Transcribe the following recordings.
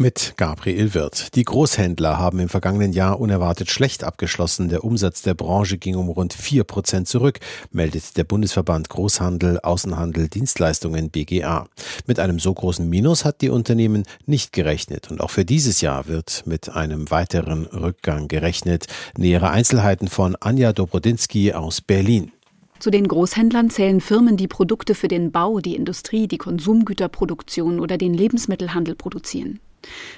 Mit Gabriel Wirth. Die Großhändler haben im vergangenen Jahr unerwartet schlecht abgeschlossen. Der Umsatz der Branche ging um rund vier Prozent zurück, meldet der Bundesverband Großhandel, Außenhandel, Dienstleistungen BGA. Mit einem so großen Minus hat die Unternehmen nicht gerechnet. Und auch für dieses Jahr wird mit einem weiteren Rückgang gerechnet. Nähere Einzelheiten von Anja Dobrodinsky aus Berlin. Zu den Großhändlern zählen Firmen, die Produkte für den Bau, die Industrie, die Konsumgüterproduktion oder den Lebensmittelhandel produzieren.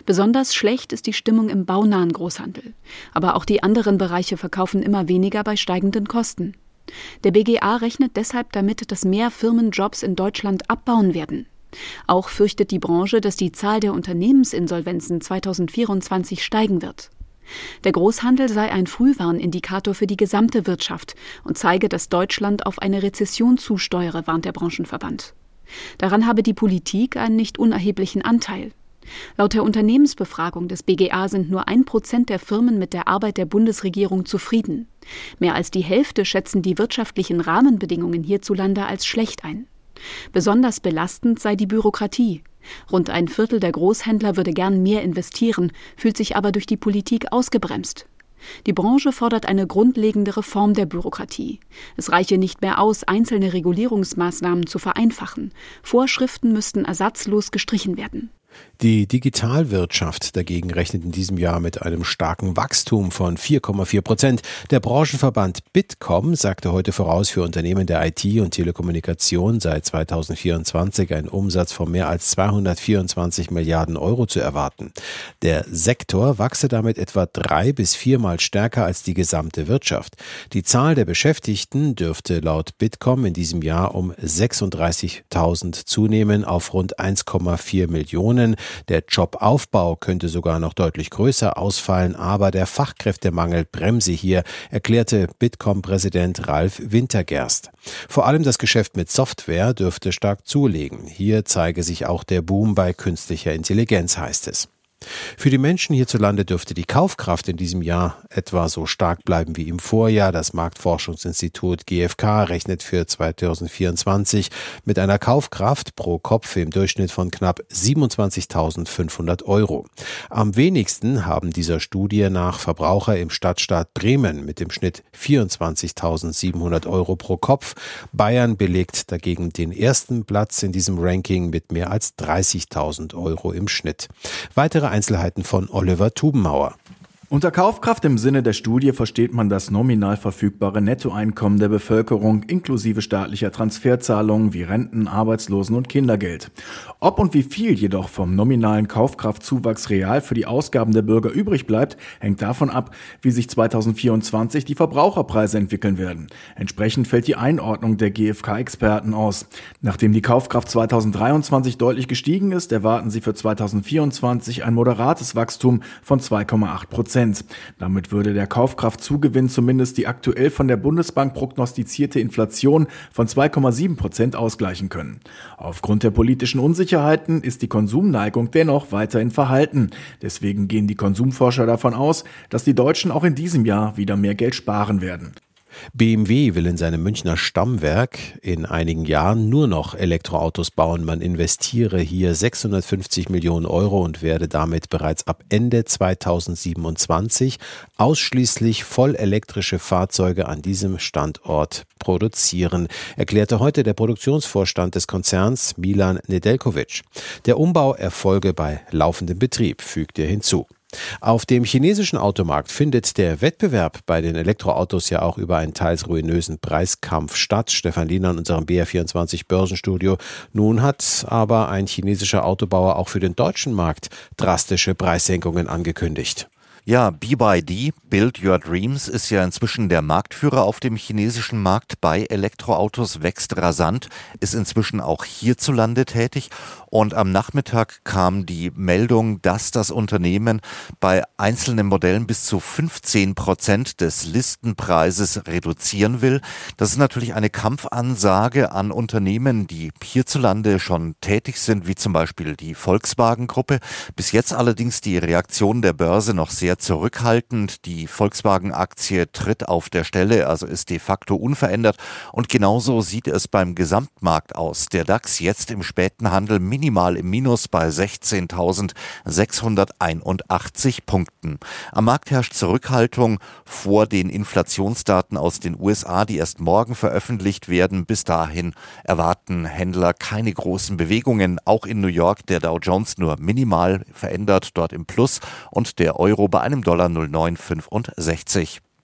Besonders schlecht ist die Stimmung im baunahen Großhandel. Aber auch die anderen Bereiche verkaufen immer weniger bei steigenden Kosten. Der BGA rechnet deshalb damit, dass mehr Firmen Jobs in Deutschland abbauen werden. Auch fürchtet die Branche, dass die Zahl der Unternehmensinsolvenzen 2024 steigen wird. Der Großhandel sei ein Frühwarnindikator für die gesamte Wirtschaft und zeige, dass Deutschland auf eine Rezession zusteuere, warnt der Branchenverband. Daran habe die Politik einen nicht unerheblichen Anteil. Laut der Unternehmensbefragung des BGA sind nur ein Prozent der Firmen mit der Arbeit der Bundesregierung zufrieden. Mehr als die Hälfte schätzen die wirtschaftlichen Rahmenbedingungen hierzulande als schlecht ein. Besonders belastend sei die Bürokratie. Rund ein Viertel der Großhändler würde gern mehr investieren, fühlt sich aber durch die Politik ausgebremst. Die Branche fordert eine grundlegende Reform der Bürokratie. Es reiche nicht mehr aus, einzelne Regulierungsmaßnahmen zu vereinfachen. Vorschriften müssten ersatzlos gestrichen werden. Die Digitalwirtschaft dagegen rechnet in diesem Jahr mit einem starken Wachstum von 4,4 Prozent. Der Branchenverband Bitkom sagte heute voraus, für Unternehmen der IT und Telekommunikation seit 2024 einen Umsatz von mehr als 224 Milliarden Euro zu erwarten. Der Sektor wachse damit etwa drei bis viermal stärker als die gesamte Wirtschaft. Die Zahl der Beschäftigten dürfte laut Bitkom in diesem Jahr um 36.000 zunehmen auf rund 1,4 Millionen. Millionen. Der Jobaufbau könnte sogar noch deutlich größer ausfallen, aber der Fachkräftemangel bremse hier, erklärte Bitkom-Präsident Ralf Wintergerst. Vor allem das Geschäft mit Software dürfte stark zulegen. Hier zeige sich auch der Boom bei künstlicher Intelligenz, heißt es. Für die Menschen hierzulande dürfte die Kaufkraft in diesem Jahr etwa so stark bleiben wie im Vorjahr. Das Marktforschungsinstitut GfK rechnet für 2024 mit einer Kaufkraft pro Kopf im Durchschnitt von knapp 27.500 Euro. Am wenigsten haben dieser Studie nach Verbraucher im Stadtstaat Bremen mit dem Schnitt 24.700 Euro pro Kopf. Bayern belegt dagegen den ersten Platz in diesem Ranking mit mehr als 30.000 Euro im Schnitt. Weitere Einzelheiten von Oliver Tubenmauer. Unter Kaufkraft im Sinne der Studie versteht man das nominal verfügbare Nettoeinkommen der Bevölkerung inklusive staatlicher Transferzahlungen wie Renten, Arbeitslosen- und Kindergeld. Ob und wie viel jedoch vom nominalen Kaufkraftzuwachs real für die Ausgaben der Bürger übrig bleibt, hängt davon ab, wie sich 2024 die Verbraucherpreise entwickeln werden. Entsprechend fällt die Einordnung der GfK-Experten aus. Nachdem die Kaufkraft 2023 deutlich gestiegen ist, erwarten sie für 2024 ein moderates Wachstum von 2,8 Prozent. Prozent. Damit würde der Kaufkraftzugewinn zumindest die aktuell von der Bundesbank prognostizierte Inflation von 2,7 Prozent ausgleichen können. Aufgrund der politischen Unsicherheiten ist die Konsumneigung dennoch weiterhin verhalten. Deswegen gehen die Konsumforscher davon aus, dass die Deutschen auch in diesem Jahr wieder mehr Geld sparen werden. BMW will in seinem Münchner Stammwerk in einigen Jahren nur noch Elektroautos bauen. Man investiere hier 650 Millionen Euro und werde damit bereits ab Ende 2027 ausschließlich vollelektrische Fahrzeuge an diesem Standort produzieren, erklärte heute der Produktionsvorstand des Konzerns Milan Nedelkovic. Der Umbau erfolge bei laufendem Betrieb, fügt er hinzu. Auf dem chinesischen Automarkt findet der Wettbewerb bei den Elektroautos ja auch über einen teils ruinösen Preiskampf statt. Stefan Liener in unserem BR24 Börsenstudio. Nun hat aber ein chinesischer Autobauer auch für den deutschen Markt drastische Preissenkungen angekündigt. Ja, BYD, Build Your Dreams, ist ja inzwischen der Marktführer auf dem chinesischen Markt bei Elektroautos, wächst rasant, ist inzwischen auch hierzulande tätig. Und am Nachmittag kam die Meldung, dass das Unternehmen bei einzelnen Modellen bis zu 15 Prozent des Listenpreises reduzieren will. Das ist natürlich eine Kampfansage an Unternehmen, die hierzulande schon tätig sind, wie zum Beispiel die Volkswagen-Gruppe. Bis jetzt allerdings die Reaktion der Börse noch sehr sehr zurückhaltend. Die Volkswagen-Aktie tritt auf der Stelle, also ist de facto unverändert. Und genauso sieht es beim Gesamtmarkt aus. Der DAX jetzt im späten Handel minimal im Minus bei 16.681 Punkten. Am Markt herrscht Zurückhaltung vor den Inflationsdaten aus den USA, die erst morgen veröffentlicht werden. Bis dahin erwarten Händler keine großen Bewegungen. Auch in New York der Dow Jones nur minimal verändert, dort im Plus und der Euro bei einem Dollar 0,965.